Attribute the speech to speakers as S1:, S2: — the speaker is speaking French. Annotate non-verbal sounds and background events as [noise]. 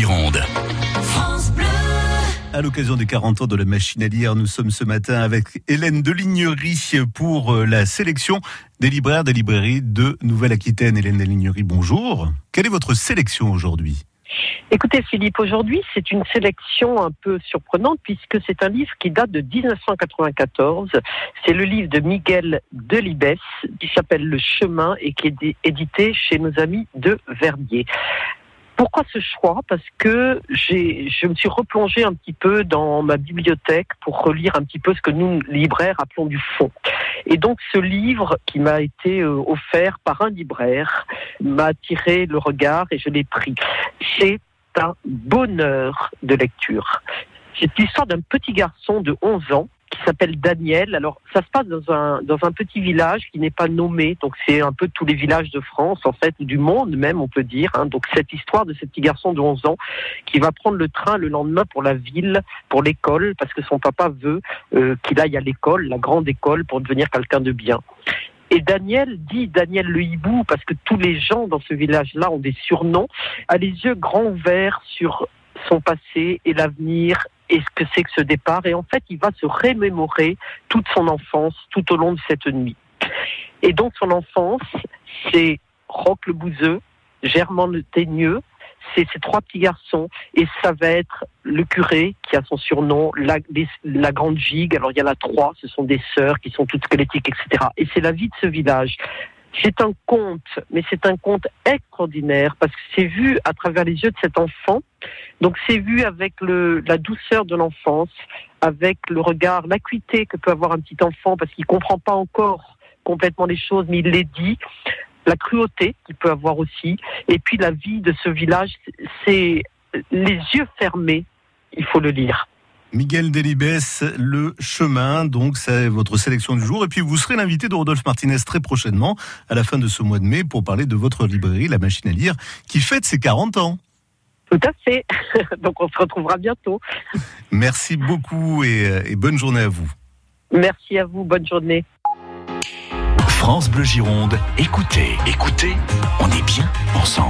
S1: Gironde.
S2: À l'occasion des 40 ans de la machine à lire, nous sommes ce matin avec Hélène Delignerie pour euh, la sélection des libraires des librairies de Nouvelle-Aquitaine. Hélène Delignerie, bonjour. Quelle est votre sélection aujourd'hui?
S3: Écoutez Philippe, aujourd'hui c'est une sélection un peu surprenante puisque c'est un livre qui date de 1994. C'est le livre de Miguel Delibes qui s'appelle Le chemin et qui est édité chez nos amis de Verbier. Pourquoi ce choix? Parce que je me suis replongé un petit peu dans ma bibliothèque pour relire un petit peu ce que nous, libraires, appelons du fond. Et donc ce livre qui m'a été euh, offert par un libraire m'a attiré le regard et je l'ai pris. C'est un bonheur de lecture. C'est l'histoire d'un petit garçon de 11 ans s'appelle Daniel. Alors, ça se passe dans un, dans un petit village qui n'est pas nommé. Donc, c'est un peu tous les villages de France, en fait, du monde même, on peut dire. Hein. Donc, cette histoire de ce petit garçon de 11 ans qui va prendre le train le lendemain pour la ville, pour l'école, parce que son papa veut euh, qu'il aille à l'école, la grande école, pour devenir quelqu'un de bien. Et Daniel dit Daniel le hibou parce que tous les gens dans ce village-là ont des surnoms, a les yeux grands ouverts sur son passé et l'avenir et ce que c'est que ce départ. Et en fait, il va se remémorer toute son enfance tout au long de cette nuit. Et donc, son enfance, c'est Roc le Bouzeux, Germain le Teigneux, c'est ces trois petits garçons. Et ça va être le curé qui a son surnom, la, la grande gigue. Alors, il y en a trois, ce sont des sœurs qui sont toutes squelettiques, etc. Et c'est la vie de ce village. C'est un conte, mais c'est un conte extraordinaire parce que c'est vu à travers les yeux de cet enfant. Donc c'est vu avec le, la douceur de l'enfance, avec le regard, l'acuité que peut avoir un petit enfant parce qu'il comprend pas encore complètement les choses, mais il les dit. La cruauté qu'il peut avoir aussi, et puis la vie de ce village, c'est les yeux fermés. Il faut le lire.
S2: Miguel Delibes, Le Chemin, donc c'est votre sélection du jour. Et puis vous serez l'invité de Rodolphe Martinez très prochainement, à la fin de ce mois de mai, pour parler de votre librairie, La Machine à lire, qui fête ses 40 ans.
S3: Tout à fait. [laughs] donc on se retrouvera bientôt.
S2: Merci beaucoup et, et bonne journée à vous.
S3: Merci à vous, bonne journée.
S1: France Bleu Gironde, écoutez, écoutez, on est bien ensemble.